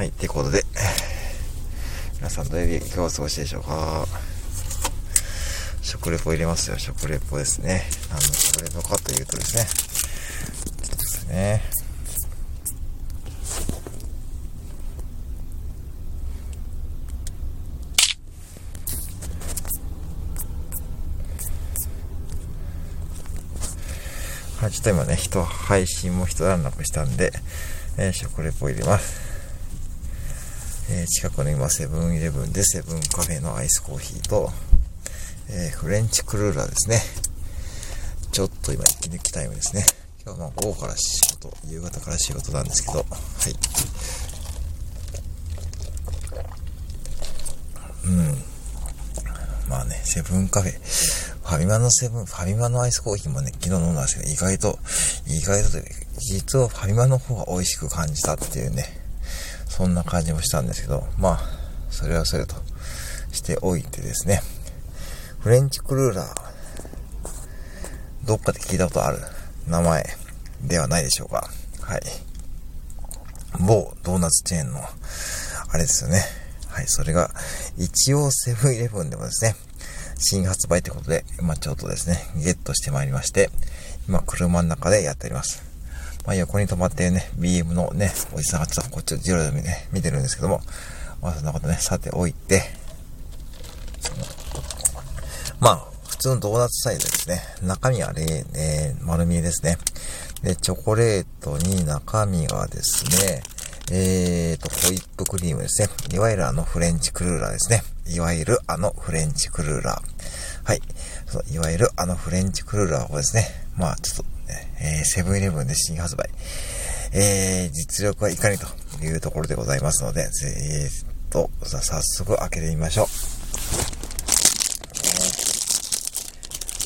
はい、ってことで、皆さん土曜日いかがお過ごしでしょうか？食レポ入れますよ、食レポですね。何の食レポかというとですね、ちょっとですね、はい、ちょっと今ね、人、配信も一段落したんで、えー、食レポ入れます。えー、近くの今、セブンイレブンでセブンカフェのアイスコーヒーと、えー、フレンチクルーラーですね。ちょっと今、息抜きタイムですね。今日は午後から仕事、夕方から仕事なんですけど、はい。うん。まあね、セブンカフェ。ファミマのセブン、ファミマのアイスコーヒーもね、昨日飲んだんですけど、意外と、意外と、実はファミマの方が美味しく感じたっていうね、そんな感じもしたんですけど、まあ、それはそれとしておいてですね、フレンチクルーラー、どっかで聞いたことある名前ではないでしょうか。はい。某ドーナツチェーンの、あれですよね。はい、それが、一応セブンイレブンでもですね、新発売ってことで、まあちょっとですね、ゲットしてまいりまして、今車の中でやっております。まあ横に止まってるね、BM のね、おじさんがちょっとこっちをジロで見,、ね、見てるんですけども、まあそんなことね、さておいて、まあ、普通のドーナツサイズですね。中身はね、えー、丸見えですね。で、チョコレートに中身がですね、えーと、ホイップクリームですね。いわゆるあのフレンチクルーラーですね。いわゆるあのフレンチクルーラー。はい。そういわゆるあのフレンチクルーラーをですね、まあちょっと、えー、セブンイレブンで新発売。えー、実力はいかにというところでございますので、えーと、さ早速開けてみましょう。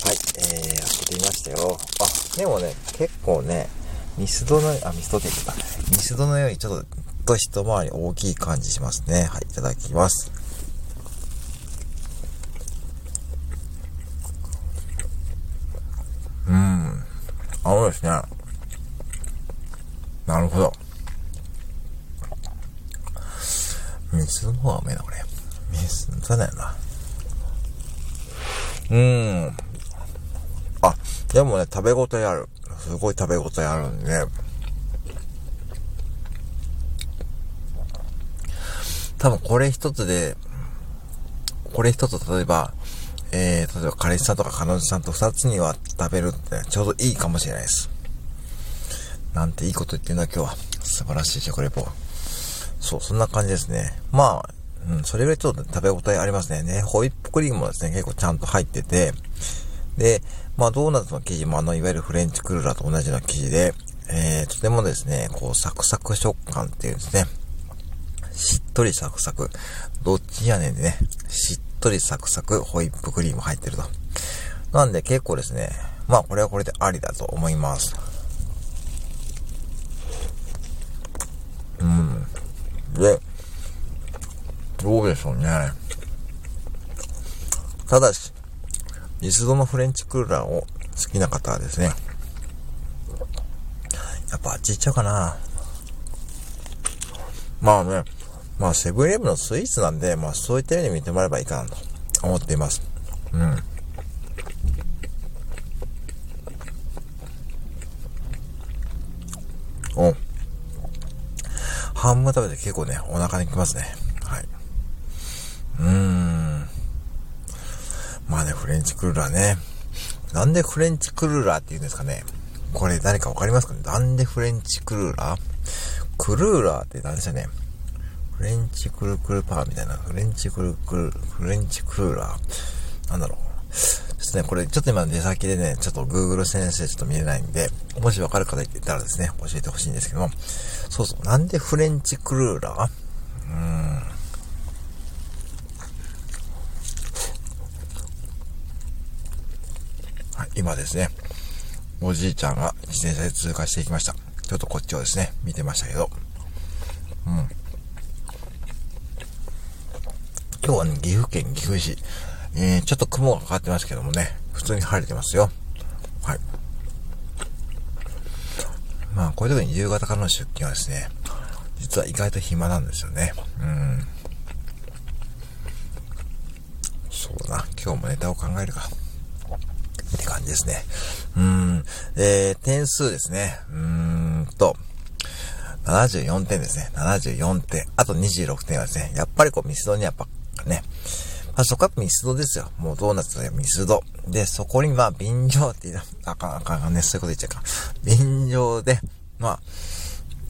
はい、えー、開けてみましたよ。あ、でもね、結構ね、ミスドの、あ、ミスドって言った。ミスドのようにちょっと一回り大きい感じしますね。はい、いただきます。うん。あのですね。なるほど。ミスドの方がうめえな、これ。ミスドだよな。うーん。あ、でもね、食べ応えある。すごい食べ応えあるんで、多分これ一つで、これ一つ例えば、えー、例えば彼氏さんとか彼女さんと二つには食べるってちょうどいいかもしれないです。なんていいこと言ってんだ今日は。素晴らしい食レポ。そう、そんな感じですね。まあ、うん、それぐらいちょっと食べ応えありますね。ね、ホイップクリームもですね、結構ちゃんと入ってて、で、まあドーナツの生地もあの、いわゆるフレンチクルーラーと同じような生地で、えー、とてもですね、こう、サクサク食感っていうんですね。しっとりサクサク。どっちやねんでね、しっとりサクサクホイップクリーム入ってると。なんで結構ですね、まあこれはこれでありだと思います。うん。で、どうでしょうね。ただし、ミスドのフレンチクーラーを好きな方はですね、やっぱあっち行っちゃうかな。まあね、まあセブンイレブンのスイーツなんで、まあそういった意味で見てもらえばいいかなと思っています。うん。お。半分食べて結構ね、お腹にきますね。はい。うーん。まあね、フレンチクルーラーね。なんでフレンチクルーラーって言うんですかね。これ誰かわかりますかねなんでフレンチクルーラー？クルーラーって何でしたねフレンチクルクルパーみたいな。フレンチクルクル、フレンチクルーラー。なんだろう。ですね、これちょっと今出先でね、ちょっと Google 先生ちょっと見えないんで、もしわかる方いたらですね、教えてほしいんですけども。そうそう、なんでフレンチクルーラー？うーん。今ですね、おじいちゃんが自転車で通過していきました。ちょっとこっちをですね、見てましたけど。うん。今日はね、岐阜県岐阜市。えー、ちょっと雲がかかってますけどもね、普通に晴れてますよ。はい。まあ、こういう時に夕方からの出勤はですね、実は意外と暇なんですよね。うん。そうだな。今日もネタを考えるか。って感じですね。うん。え、点数ですね。うーんと、74点ですね。74点。あと26点はですね、やっぱりこうミスドにやっぱね、まあ、そこはミスドですよ。もうドーナツはミスド。で、そこにまあ便乗って言ったあかんあかんね、そういうこと言っちゃうか。便乗で、まあ、って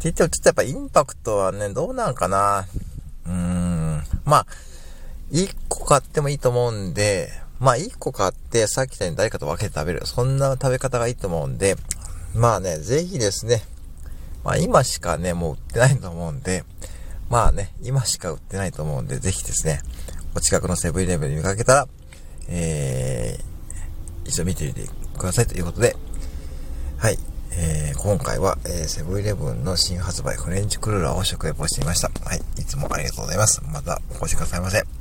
言ってもちょっとやっぱインパクトはね、どうなんかな。うーん。まあ、1個買ってもいいと思うんで、まあ1個買って、さっき言ったように誰かと分けて食べる。そんな食べ方がいいと思うんで、まあね、ぜひですね、まあ今しかね、もう売ってないと思うんで、まあね、今しか売ってないと思うんで、ぜひですね、お近くのセブンイレブンに見かけたら、えー、一度見てみてくださいということで、はい、えー、今回は、えー、セブンイレブンの新発売フレンチクルーラーを食レポしてみました。はい、いつもありがとうございます。またお越しくださいませ。